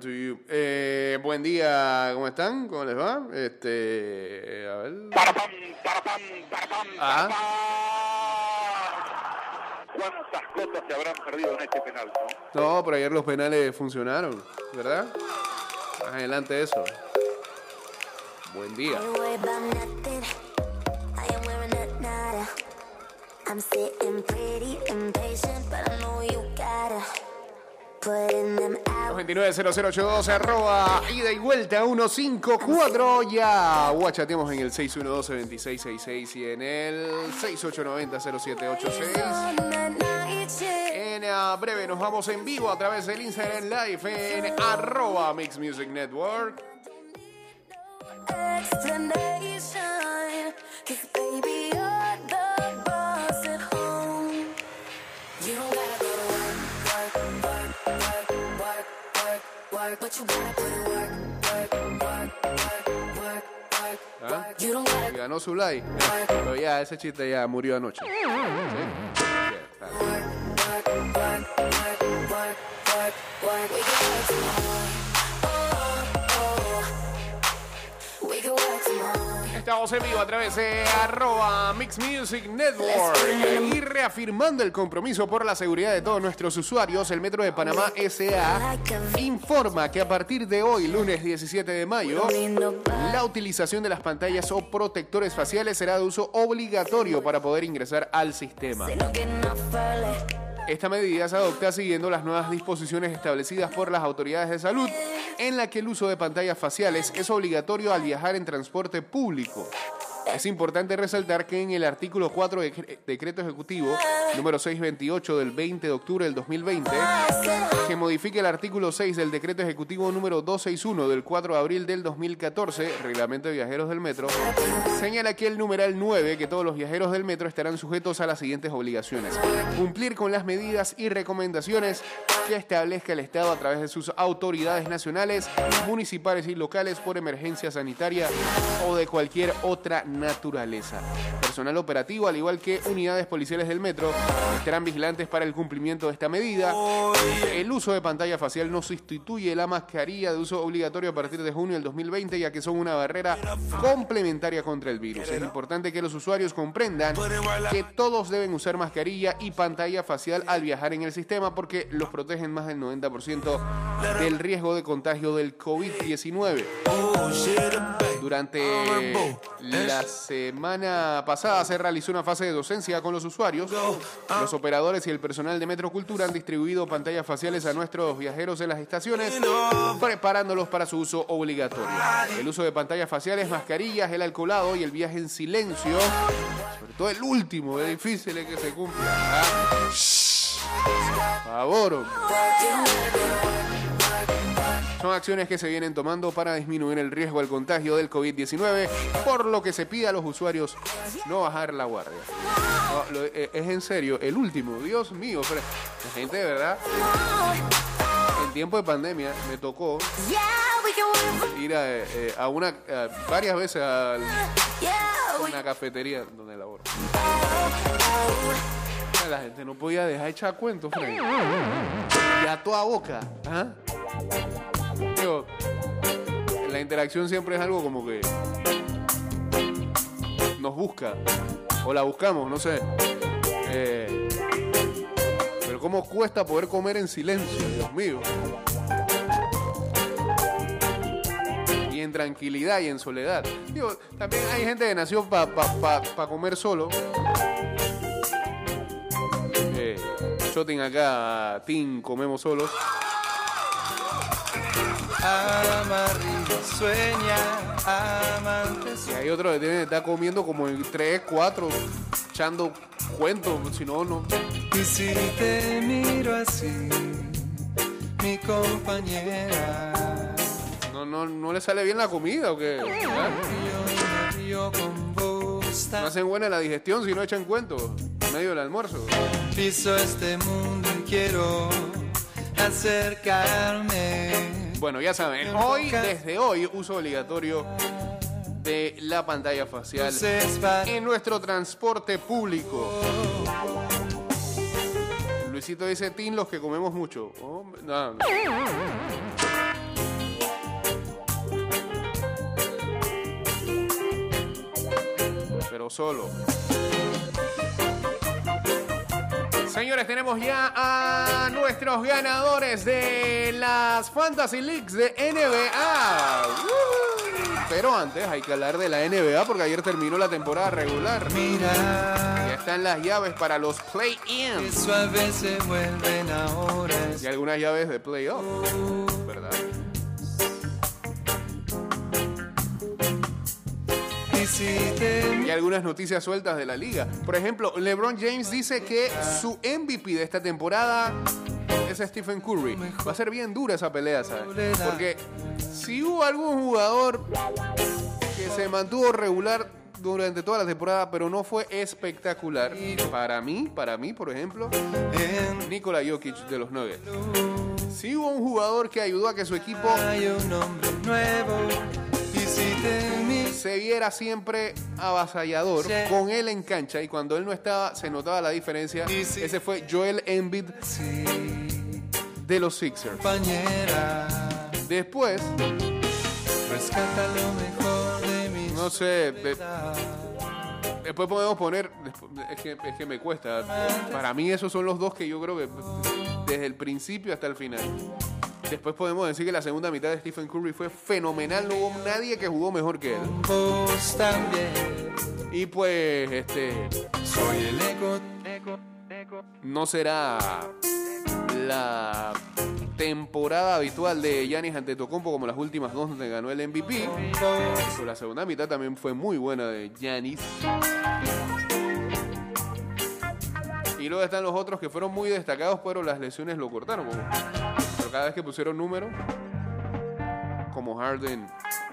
to you. Eh, buen día, ¿cómo están? ¿Cómo les va? Este, a ver. Parapam, parapam, parapam, Ah. parapam. ¿Cuántas cosas se habrán perdido en este penal, no? No, pero ayer los penales funcionaron, ¿verdad? Más adelante eso. Buen día. I'm sitting pretty impatient, but I know you gotta 290082 arroba ida y vuelta 154 ya guachateamos en el 612-2666 y en el 6890-0786 On that night shift. en ah, breve nos vamos en vivo a través del Instagram Live en arroba Mix Music Network But you gotta put in work, work, work, work, work, work, ¿Ah? work. You don't gotta Y ganó su like pero ya ese chiste ya murió anoche ¿Sí? Ya, está. work, work, work, work, work, work, work. We can work tomorrow. A través de arroba Mix Music Network y reafirmando el compromiso por la seguridad de todos nuestros usuarios, el Metro de Panamá SA informa que a partir de hoy, lunes 17 de mayo, la utilización de las pantallas o protectores faciales será de uso obligatorio para poder ingresar al sistema. Esta medida se adopta siguiendo las nuevas disposiciones establecidas por las autoridades de salud, en la que el uso de pantallas faciales es obligatorio al viajar en transporte público. Es importante resaltar que en el artículo 4 del decre- decreto ejecutivo número 628 del 20 de octubre del 2020, que modifica el artículo 6 del decreto ejecutivo número 261 del 4 de abril del 2014, reglamento de viajeros del metro, señala que el numeral 9 que todos los viajeros del metro estarán sujetos a las siguientes obligaciones. Cumplir con las medidas y recomendaciones que establezca el Estado a través de sus autoridades nacionales, municipales y locales por emergencia sanitaria o de cualquier otra naturaleza. Personal operativo, al igual que unidades policiales del metro, estarán vigilantes para el cumplimiento de esta medida. El uso de pantalla facial no sustituye la mascarilla de uso obligatorio a partir de junio del 2020, ya que son una barrera complementaria contra el virus. Es importante que los usuarios comprendan que todos deben usar mascarilla y pantalla facial al viajar en el sistema porque los protegen más del 90% del riesgo de contagio del COVID-19. Durante la semana pasada se realizó una fase de docencia con los usuarios. Los operadores y el personal de Metro Cultura han distribuido pantallas faciales a nuestros viajeros en las estaciones, preparándolos para su uso obligatorio. El uso de pantallas faciales, mascarillas, el alcoholado y el viaje en silencio, sobre todo el último, es difícil es que se cumpla. ¿ah? Favor. Son acciones que se vienen tomando para disminuir el riesgo al contagio del COVID-19, por lo que se pide a los usuarios no bajar la guardia. Eh, es en serio, el último, Dios mío, pero la gente de verdad, en tiempo de pandemia me tocó ir a, eh, a una, varias veces a una cafetería donde laboro. La gente no podía dejar echar cuentos, Freddy. Y a toda boca. ¿ah? La interacción siempre es algo como que nos busca. O la buscamos, no sé. Eh, pero cómo cuesta poder comer en silencio, Dios mío. Y en tranquilidad y en soledad. Digo, también hay gente que nació para comer solo. Eh, acá, Tim, comemos solos. Amarrillo sueña, amante Y hay otro que tiene que estar comiendo como en 3, 4, echando cuentos, si no, no. Y si te miro así, mi compañera, No, no, no le sale bien la comida o qué. Yo río con vos. No hacen buena la digestión si no echan cuentos en medio del almuerzo. Piso este mundo y quiero acercarme. Bueno, ya saben, hoy, desde hoy, uso obligatorio de la pantalla facial en nuestro transporte público. Luisito dice, Tin, los que comemos mucho. Oh, Pero solo. Señores, tenemos ya a nuestros ganadores de las Fantasy Leagues de NBA. ¡Uh! Pero antes hay que hablar de la NBA porque ayer terminó la temporada regular. Ya Mira, están las llaves para los play-ins y algunas llaves de playoff, ¿verdad? Y algunas noticias sueltas de la liga. Por ejemplo, LeBron James dice que su MVP de esta temporada es Stephen Curry. Va a ser bien dura esa pelea, ¿sabes? Porque si hubo algún jugador que se mantuvo regular durante toda la temporada, pero no fue espectacular, para mí, para mí, por ejemplo, Nikola Jokic de los Nuggets. Si hubo un jugador que ayudó a que su equipo se viera siempre avasallador Sí. con él en cancha y cuando él no estaba se notaba la diferencia. Sí. Ese fue Joel Embiid sí, de los Sixers. compañera, Después, rescata lo mejor de mi no sé, de- después podemos poner, es que, es que me cuesta. Para mí esos son los dos que yo creo que desde el principio hasta el final. Después podemos decir que la segunda mitad de Stephen Curry fue fenomenal, no hubo nadie que jugó mejor que él. Y pues, este, soy el eco, no será la temporada habitual de Giannis Antetokounmpo como las últimas dos donde ganó el MVP. Pero la segunda mitad también fue muy buena de Giannis. Y luego están los otros que fueron muy destacados, pero las lesiones lo cortaron. como- Cada vez que pusieron números, como Harden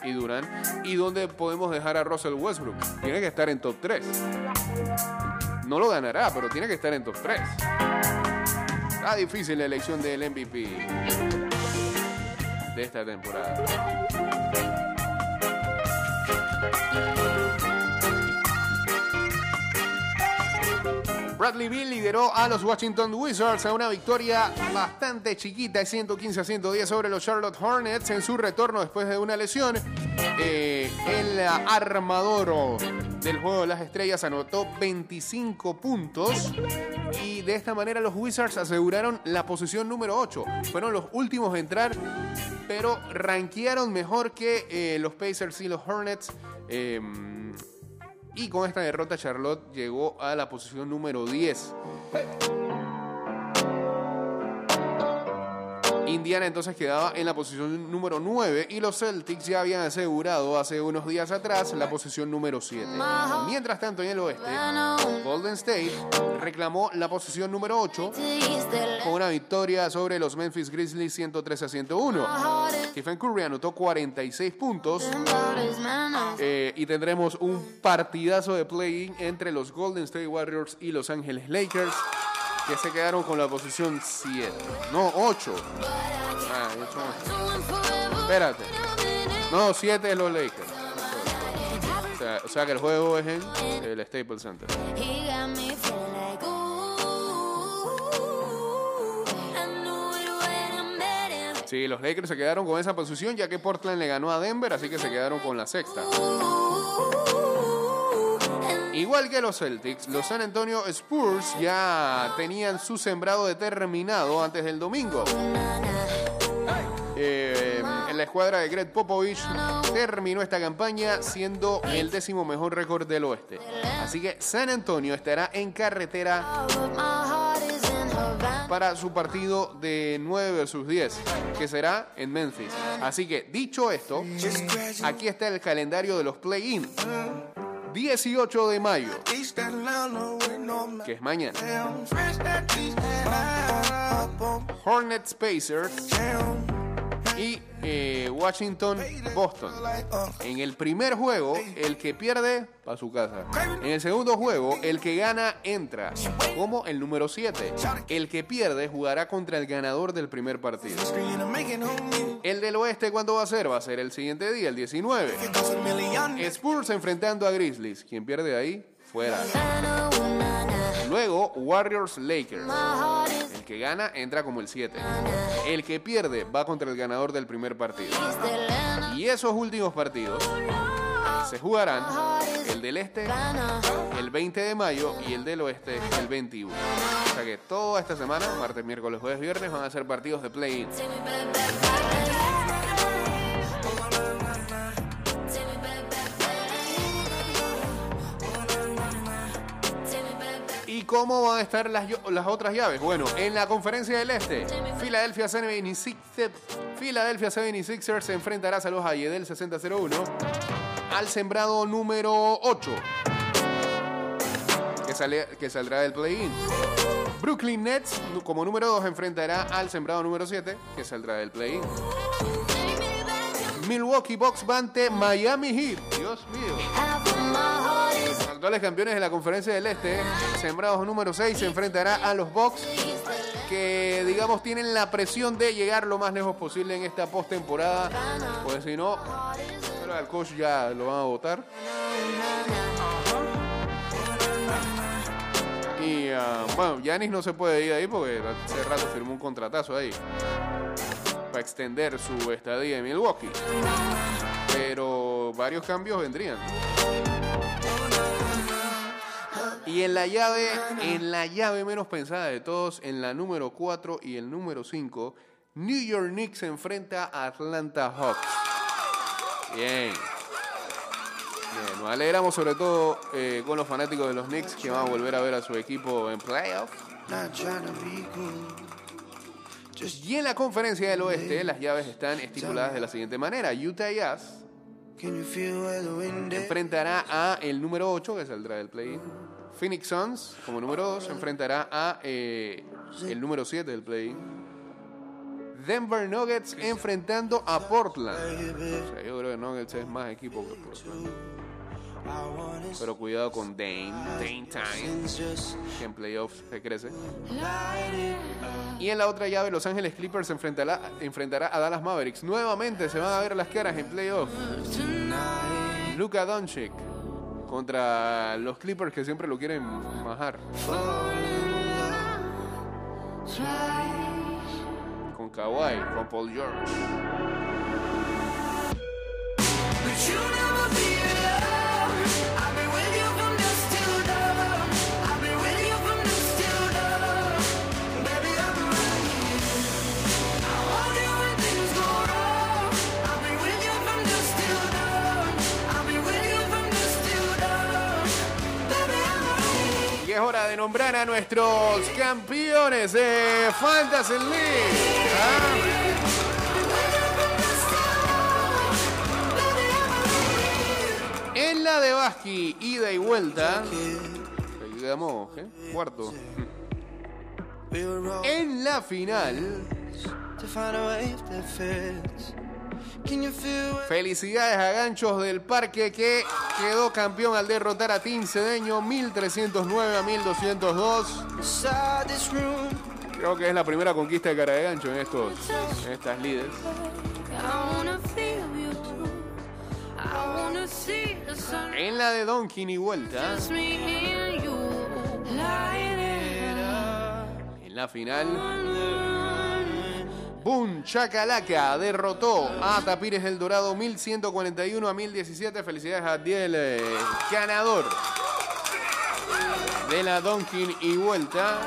y Durant, y donde podemos dejar a Russell Westbrook. Tiene que estar en top 3. No lo ganará, pero tiene que estar en top 3. Está difícil la elección del MVP de esta temporada. Bradley Beal lideró a los Washington Wizards a una victoria bastante chiquita, 115 a 110 sobre los Charlotte Hornets en su retorno después de una lesión. Eh, el armador del juego de las estrellas anotó 25 puntos y de esta manera los Wizards aseguraron la posición número 8. Fueron los últimos a entrar, pero rankearon mejor que eh, los Pacers y los Hornets. Eh, y con esta derrota Charlotte llegó a la posición número 10. Indiana entonces quedaba en la posición número 9 y los Celtics ya habían asegurado hace unos días atrás la posición número 7. Mientras tanto en el oeste, Golden State reclamó la posición número 8 con una victoria sobre los Memphis Grizzlies 103 a 101. Stephen Curry anotó 46 puntos eh, y tendremos un partidazo de play-in entre los Golden State Warriors y Los Ángeles Lakers que se quedaron con la posición 7. No, 8. Ah. Espérate. No, 7 es los Lakers. O sea, o sea que el juego es en el Staples Center. Sí, los Lakers se quedaron con esa posición ya que Portland le ganó a Denver, así que se quedaron con la sexta. Igual que los Celtics, los San Antonio Spurs ya tenían su sembrado determinado antes del domingo. Eh, en la escuadra de Greg Popovich terminó esta campaña siendo el décimo mejor récord del oeste. Así que San Antonio estará en carretera para su partido de 9 versus 10, que será en Memphis. Así que, dicho esto, aquí está el calendario de los play-in. 18 de mayo, que es mañana. Hornets Pacers y eh, Washington Boston. En el primer juego, el que pierde para su casa. En el segundo juego, el que gana entra como el número 7. El que pierde jugará contra el ganador del primer partido. El del oeste, ¿cuándo va a ser? Va a ser el siguiente día, el 19. Spurs enfrentando a Grizzlies. Quien pierde ahí, fuera. Luego, Warriors Lakers. El que gana entra como el 7. El que pierde va contra el ganador del primer partido. Y esos últimos partidos se jugarán el del este el 20 de mayo y el del oeste el 21. O sea que toda esta semana, martes, miércoles, jueves, viernes, van a ser partidos de play-in. Cómo van a estar las, las otras llaves? Bueno, en la conferencia del este, Philadelphia 76ers, Philadelphia 76ers se enfrentará, a Yedel 6001, al sembrado número 8, que, sale- que saldrá del play-in. Brooklyn Nets, como número 2, enfrentará al sembrado número 7, que saldrá del play-in. Milwaukee Bucks va ante Miami Heat. Dios mío. Actuales campeones de la conferencia del Este, sembrados número 6, se enfrentará a los Bucks, que digamos tienen la presión de llegar lo más lejos posible en esta postemporada, pues si no, pero al coach ya lo van a votar. Y ah, bueno, Yanis no se puede ir ahí porque hace rato firmó un contratazo ahí para extender su estadía en Milwaukee. Pero varios cambios vendrían. Y en la llave, en la llave menos pensada de todos, en la número 4 y el número 5, New York Knicks enfrenta a Atlanta Hawks. Bien. Bien, nos alegramos sobre todo eh, con los fanáticos de los Knicks que van a volver a ver a su equipo en playoff. Y en la conferencia del oeste, las llaves están estipuladas de la siguiente manera. Utah Jazz enfrentará a el número 8 que saldrá del play-in. Phoenix Suns como número 2 enfrentará a eh, el número 7 del play-in. Denver Nuggets enfrentando a Portland. O sea, yo creo que Nuggets es más equipo que Portland. Pero cuidado con Dame, Dame Time, que en playoffs se crece. Y en la otra llave, Los Ángeles Clippers enfrentará, enfrentará a Dallas Mavericks. Nuevamente se van a ver las caras en playoffs. Luka Doncic contra los Clippers que siempre lo quieren majar. Con Kawhi, con Paul George. De nombrar a nuestros campeones de Fantasy League. ¿ah? En la de Basqui, ida y vuelta. Digamos, ¿qué? Cuarto. En la final. Felicidades a Ganchos del Parque que quedó campeón al derrotar a Team Cedeño 1309 a 1202. inside this room? Creo que es la primera conquista de cara de gancho en, estos, en estas líderes. En la de Donkin y vuelta, en la final, Boom Chacalaca derrotó a Tapires del Dorado 1141 a 1017. Felicidades a Diel, eh, ganador de la Donkin y vuelta.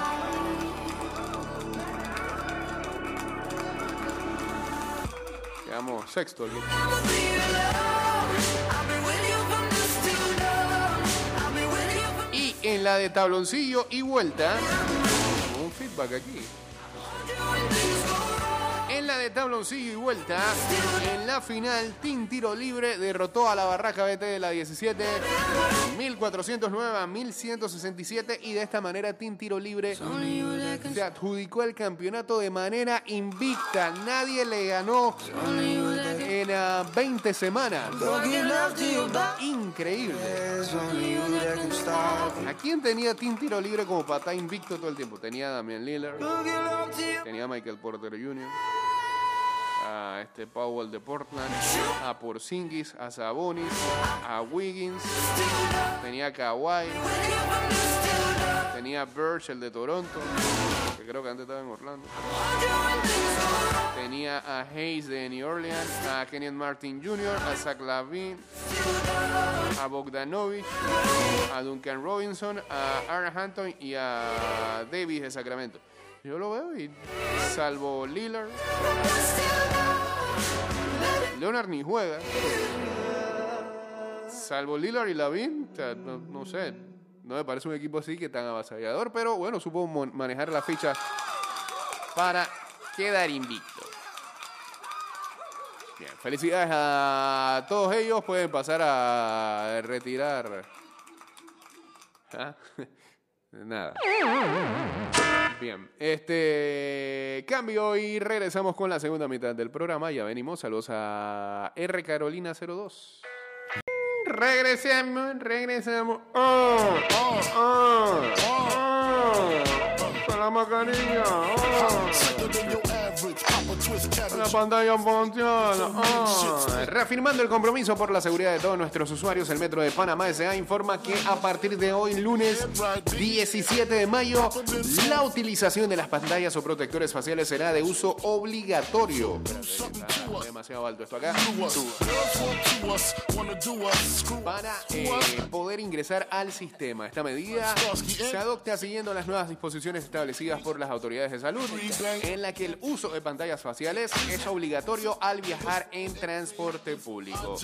Quedamos sexto. aquí. Y en la de tabloncillo y vuelta, un feedback aquí. De tabloncillo y vuelta, en la final, Team Tiro Libre derrotó a la Barraca BT de la 17, 1409 a 1167 y de esta manera Team Tiro Libre se adjudicó el campeonato de manera invicta. Nadie le ganó en ah, 20 semanas. Don't give love to your body. Increíble. ¿A quién tenía Team Tiro Libre como pata invicto todo el tiempo? Tenía a Damian Lillard. Tenía a Michael Porter Jr., a este Powell de Portland, a Porzingis, a Sabonis, a Wiggins, tenía a Kawhi, Tenía Birch, el de Toronto, que creo que antes estaba en Orlando. Tenía a Hayes de New Orleans, a Kenyon Martin Jr., a Zach Lavin, a Bogdanovich, a Duncan Robinson, a Aaron Hampton y a Davis de Sacramento. Yo lo veo y salvo Lillard, Leonard ni juega. Salvo Lillard y Lavin, o sea, no, sé, no me parece un equipo así que tan avasallador, pero bueno, supo manejar la ficha para quedar invicto. Bien, felicidades a todos ellos, pueden pasar a retirar. ¿Ah? Nada. Bien, este cambio y regresamos con la segunda mitad del programa. Ya venimos. Saludos a R Carolina 02. Regresemos, regresamos. ¡Oh! ¡Oh! ¡Oh! ¡Oh! Mascarilla. ¡Oh! La pantalla funciona. ¡Oh! Reafirmando el compromiso por la seguridad de todos nuestros usuarios, el Metro de Panamá S.A. informa que a partir de hoy, lunes 17 de mayo, la utilización de las pantallas o protectores faciales será de uso obligatorio. Demasiado alto esto acá. Para eh, poder ingresar al sistema. Esta medida se adopta siguiendo las nuevas disposiciones establecidas por las autoridades de salud, en la que el uso de pantallas faciales es obligatorio al viajar en transporte público.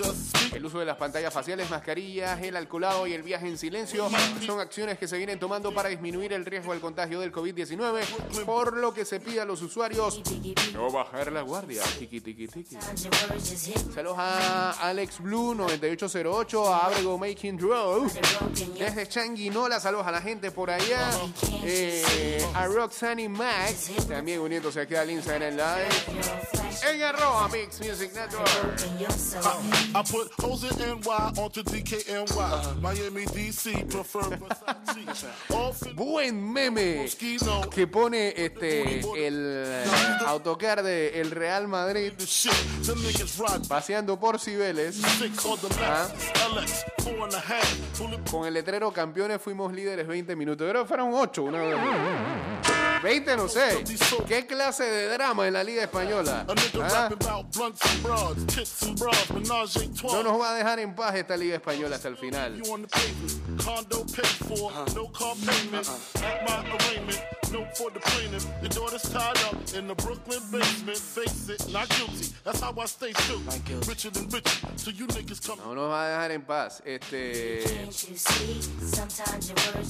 El uso de las pantallas faciales, mascarillas, el alcoholado y el viaje en silencio son acciones que se vienen tomando para disminuir el riesgo del contagio del COVID-19, por lo que se pide a los usuarios no bajar la guardia. Tiki, tiki, tiki. Saludos a Alex Blue 9808, a Abrego Making Row. Desde Changuinola, saludos a la gente por allá. Eh, a Roxanne Max, también uniéndose aquí al Instagram Live. En arroba Mix Music Network. I put hoes in NY onto DKNY. Miami, DC, prefer Versace. In Buen meme que pone este el eh, autocar de el Real Madrid the shit. Them niggas ride paseando por Cibeles sick on the max. LX, four and a half. Bullet con el letrero campeones fuimos líderes 20 minutos. Que fueron 8, una vez. 20 no sé. ¿Qué clase de drama en la Liga Española? ¿Ah? No nos va a dejar en paz esta Liga Española hasta el final. Paid for, the plaintiff. Your daughter's tied up in the Brooklyn basement. Face it, not guilty. That's how I stay. Richer than rich, so you niggas come. No nos va a dejar en paz. Este.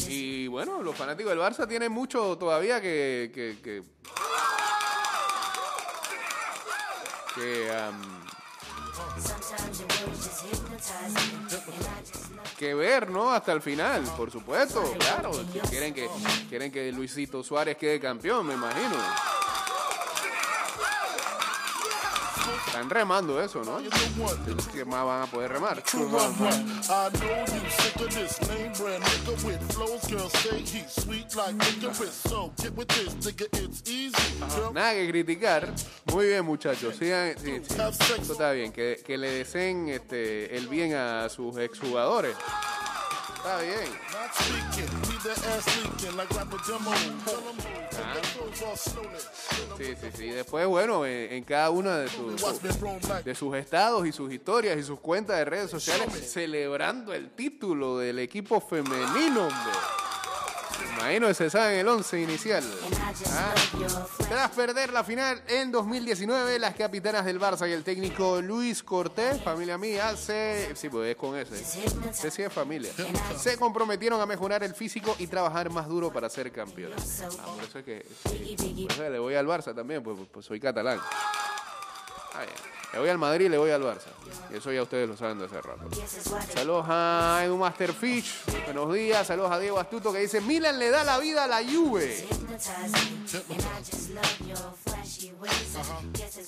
Y bueno, los fanáticos del Barça tienen mucho todavía que. que, que, que ver, ¿no? Hasta el final, por supuesto, claro. Quieren que, quieren que Luisito Suárez quede campeón, me imagino. Están remando eso, ¿no? ¿Qué más van a poder remar? Nada que criticar. Muy bien, muchachos. Sigan, sí, sí. está bien. Que, que le deseen este, el bien a sus exjugadores. Está bien. 'Em slowly. Sí, sí, sí. Después, bueno, en, cada una de sus, 'em de sus estados y sus historias y sus cuentas de redes sociales celebrando el título del equipo femenino, hombre. Imagino que se sabe el 11 inicial. Ah. Tras perder la final en 2019, las capitanas del Barça y el técnico Luis Cortés, familia mía, se... Sí, pues es con ese. Ese sí familia. Se comprometieron a mejorar el físico y trabajar más duro para ser campeones. Ah, por eso es que... por eso le voy al Barça también, pues, pues soy catalán. Ah, bien. Le voy al Madrid y le voy al Barça. Y eso ya ustedes lo saben de hace rato. Saludos a Edu Masterfish. Buenos días. Saludos a Diego Astuto que dice: Milan le da la vida a la Juve.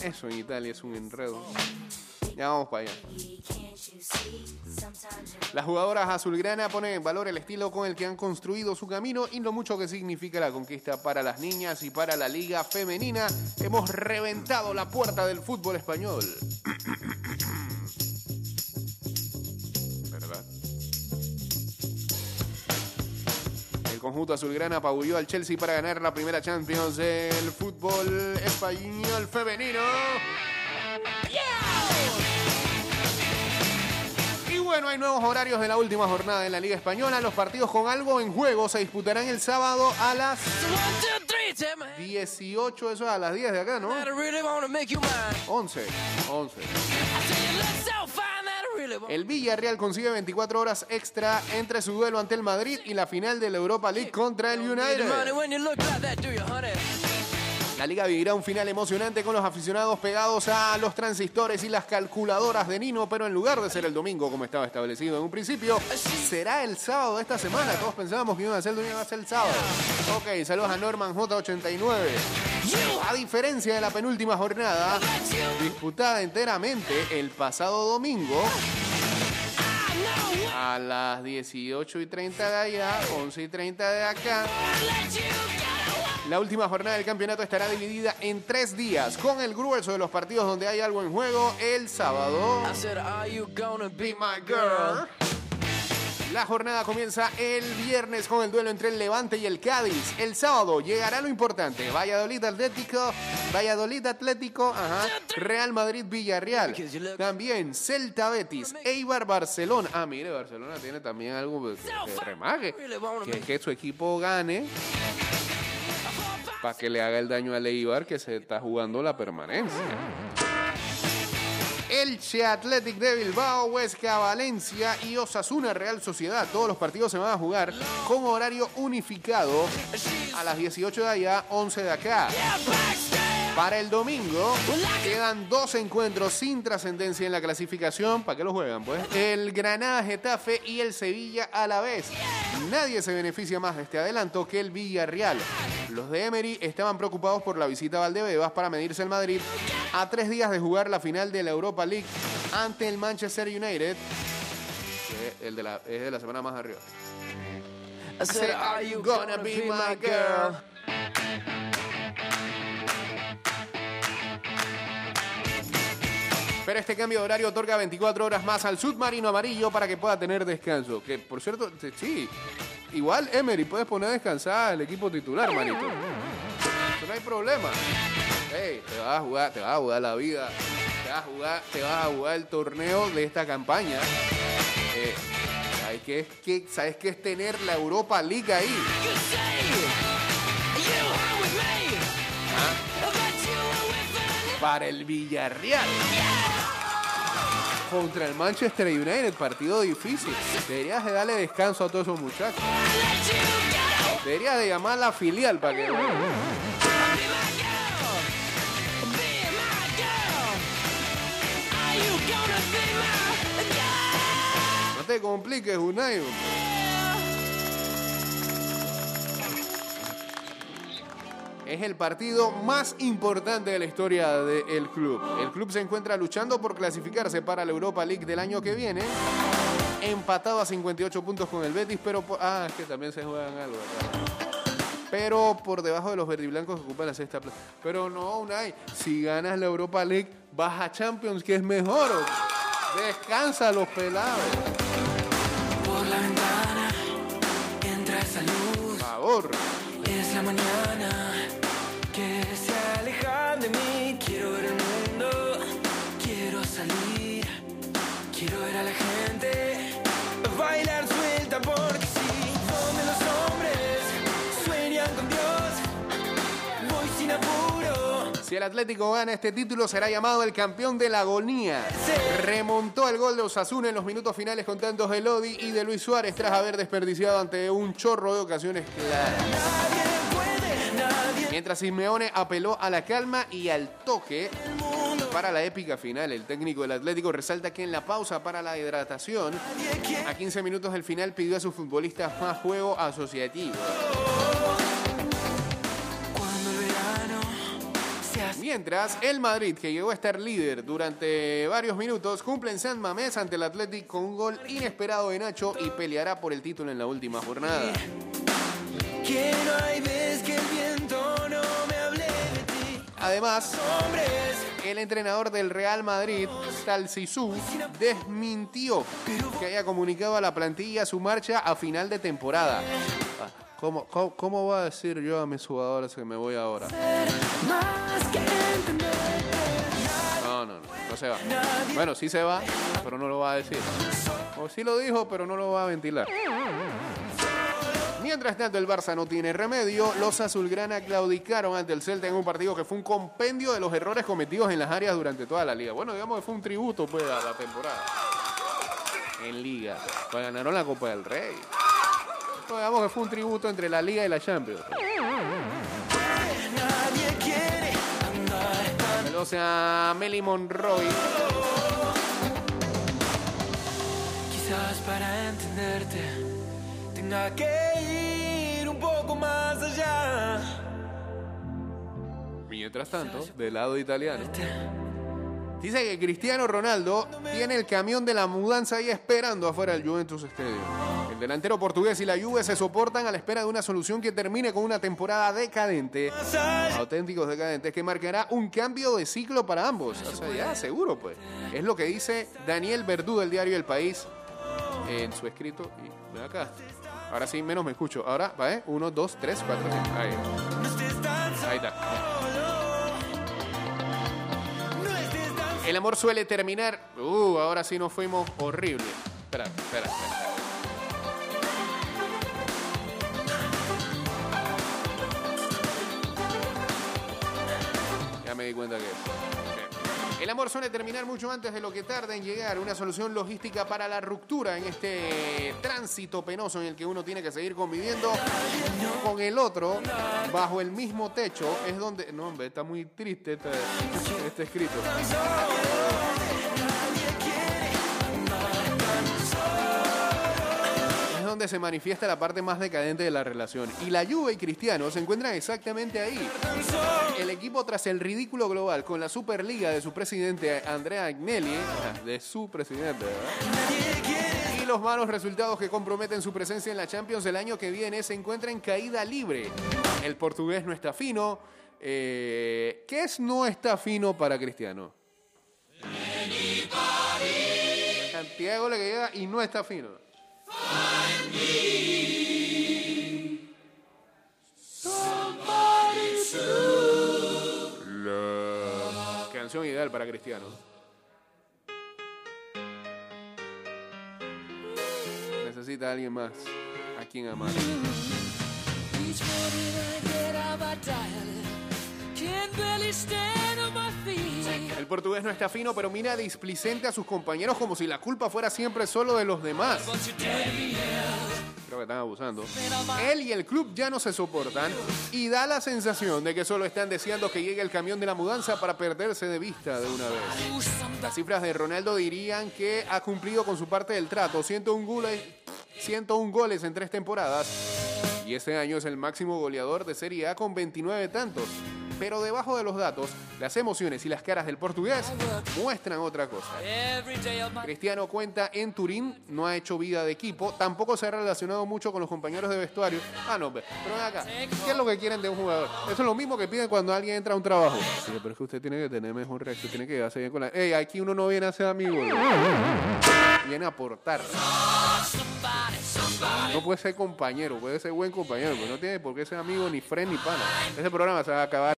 Eso en Italia es un enredo. Ya vamos para allá. Las jugadoras azulgrana ponen en valor el estilo con el que han construido su camino y lo mucho que significa la conquista para las niñas y para la liga femenina. Hemos reventado la puerta del fútbol español. ¿Verdad? El conjunto azulgrana apabulló al Chelsea para ganar la primera Champions del fútbol español femenino. Y bueno, hay nuevos horarios de la última jornada en la Liga Española. Los partidos con algo en juego se disputarán el sábado a las 18, eso es a las 10 de acá, ¿no? 11, 11. El Villarreal consigue 24 horas extra entre su duelo ante el Madrid y la final de la Europa League contra el United. La liga vivirá un final emocionante con los aficionados pegados a los transistores y las calculadoras de Nino, pero en lugar de ser el domingo como estaba establecido en un principio, será el sábado de esta semana. Todos pensábamos que iba a ser el domingo, va a ser el sábado. Ok, saludos a Norman J89. A diferencia de la penúltima jornada, disputada enteramente el pasado domingo, a las 18 y 30 de allá, 11 y 30 de acá. La última jornada del campeonato estará dividida en tres días, con el grueso de los partidos donde hay algo en juego el sábado. Be my girl. La jornada comienza el viernes con el duelo entre el Levante y el Cádiz. El sábado llegará lo importante. Valladolid Atlético, Valladolid Atlético, ajá, Real Madrid Villarreal. También Celta Betis, Eibar Barcelona. Ah, mire, Barcelona tiene también algo de, de remaje. Que, que su equipo gane para que le haga el daño al Eibar que se está jugando la permanencia. Elche Athletic de Bilbao, Huesca, Valencia y Osasuna Real Sociedad. Todos los partidos se van a jugar con horario unificado a las 18 de allá, 11 de acá. Para el domingo quedan dos encuentros sin trascendencia en la clasificación. ¿Para qué lo juegan? Pues el Granada Getafe y el Sevilla a la vez. Nadie se beneficia más de este adelanto que el Villarreal. Los de Emery estaban preocupados por la visita a Valdebebas para medirse el Madrid a tres días de jugar la final de la Europa League ante el Manchester United. El de la, es de la semana más arriba. Pero este cambio de horario otorga 24 horas más al submarino amarillo para que pueda tener descanso. Que por cierto, sí, igual Emery puedes poner a descansar al equipo titular, manito. No hay problema. Ey, te vas a jugar, te vas a jugar la vida. Te vas a jugar, te vas a jugar el torneo de esta campaña. Eh, ¿sabes, qué es, qué, ¿Sabes qué es tener la Europa League ahí? Para el Villarreal. Contra el Manchester United, partido difícil. Deberías de darle descanso a todos esos muchachos. Deberías de llamar a la filial para que... No te compliques, Unai. Es el partido más importante de la historia del club. El club se encuentra luchando por clasificarse para la Europa League del año que viene. Empatado a 58 puntos con el Betis, pero... Ah, es que también se juegan algo acá. Pero por debajo de los verdiblancos que ocupan la sexta plaza. Pero no, Unai, si ganas la Europa League, vas a Champions, que es mejor. Descansa los pelados. Por la ventana entra esa luz. Por favor. Es la mañana el Atlético gana este título, será llamado el campeón de la agonía. Remontó el gol de Osasuna en los minutos finales con tantos de Lodi y de Luis Suárez tras haber desperdiciado ante un chorro de ocasiones claras. Mientras Simeone apeló a la calma y al toque para la épica final, el técnico del Atlético resalta que en la pausa para la hidratación, a 15 minutos del final pidió a sus futbolistas más juego asociativo. Mientras, el Madrid, que llegó a estar líder durante varios minutos, cumple en San Mamés ante el Atlético con un gol inesperado de Nacho y peleará por el título en la última jornada. Además, el entrenador del Real Madrid, Tal Sisu, desmintió que haya comunicado a la plantilla su marcha a final de temporada. Ah, ¿Cómo, cómo, cómo voy a decir yo a mis jugadores que me voy ahora? Se va. Bueno, sí se va, pero no lo va a decir. O sí lo dijo, pero no lo va a ventilar. Mientras tanto, el Barça no tiene remedio. Los azulgrana claudicaron ante el Celta en un partido que fue un compendio de los errores cometidos en las áreas durante toda la liga. Bueno, digamos que fue un tributo pues, a la temporada. En liga. Pues ganaron la Copa del Rey. Pues, digamos que fue un tributo entre la liga y la Champions. Saludos a Meli Monroy. Quizás para entenderte tenga que ir un poco más allá. Mientras tanto, del lado italiano. Dice que Cristiano Ronaldo tiene el camión de la mudanza ahí esperando afuera del Juventus Stadium. El delantero portugués y la Juve se soportan a la espera de una solución que termine con una temporada decadente. Auténticos decadentes que marcará un cambio de ciclo para ambos. O sea, ya seguro pues. Es lo que dice Daniel Verdú del diario El País en su escrito. Y ven acá. Ahora sí, menos me escucho. Ahora, va, ¿eh? Uno, dos, tres, cuatro. Ahí. Ahí está. El amor suele terminar. Uh, ahora sí nos fuimos horrible. Espera, espera, espera. Ya me di cuenta que. El amor suele terminar mucho antes de lo que tarda en llegar. Una solución logística para la ruptura en este tránsito penoso en el que uno tiene que seguir conviviendo con el otro bajo el mismo techo. Es donde. No, hombre, está muy triste este, este escrito. Donde se manifiesta la parte más decadente de la relación. Y la Juve y Cristiano se encuentran exactamente ahí. El equipo tras el ridículo global con la Superliga de su presidente Andrea Agnelli, ah, de su presidente, ¿verdad? Y los malos resultados que comprometen su presencia en la Champions el año que viene se encuentra en caída libre. El portugués no está fino. Eh, ¿Qué es no está fino para Cristiano? Goles que llega y no está fino. Canción ideal para Cristiano. Necesita a alguien más a quien amar. El portugués no está fino, pero mira displicente a sus compañeros como si la culpa fuera siempre solo de los demás. Creo que están abusando. Él y el club ya no se soportan y da la sensación de que solo están deseando que llegue el camión de la mudanza para perderse de vista de una vez. Las cifras de Ronaldo dirían que ha cumplido con su parte del trato, 101 goles, 101 goles en tres temporadas y este año es el máximo goleador de Serie A con 29 tantos. Pero debajo de los datos, las emociones y las caras del portugués muestran otra cosa. Cristiano cuenta en Turín, no ha hecho vida de equipo, tampoco se ha relacionado mucho con los compañeros de vestuario. Ah, no, pero ven acá, ¿qué es lo que quieren de un jugador? Eso es lo mismo que piden cuando alguien entra a un trabajo. Pero es que usted tiene que tener mejor reacción, tiene que llevarse bien con la... Ey, aquí uno no viene a ser amigo, viene a aportar. No puede ser compañero, puede ser buen compañero, pero no tiene por qué ser amigo ni friend ni pana. Ese programa se va a acabar.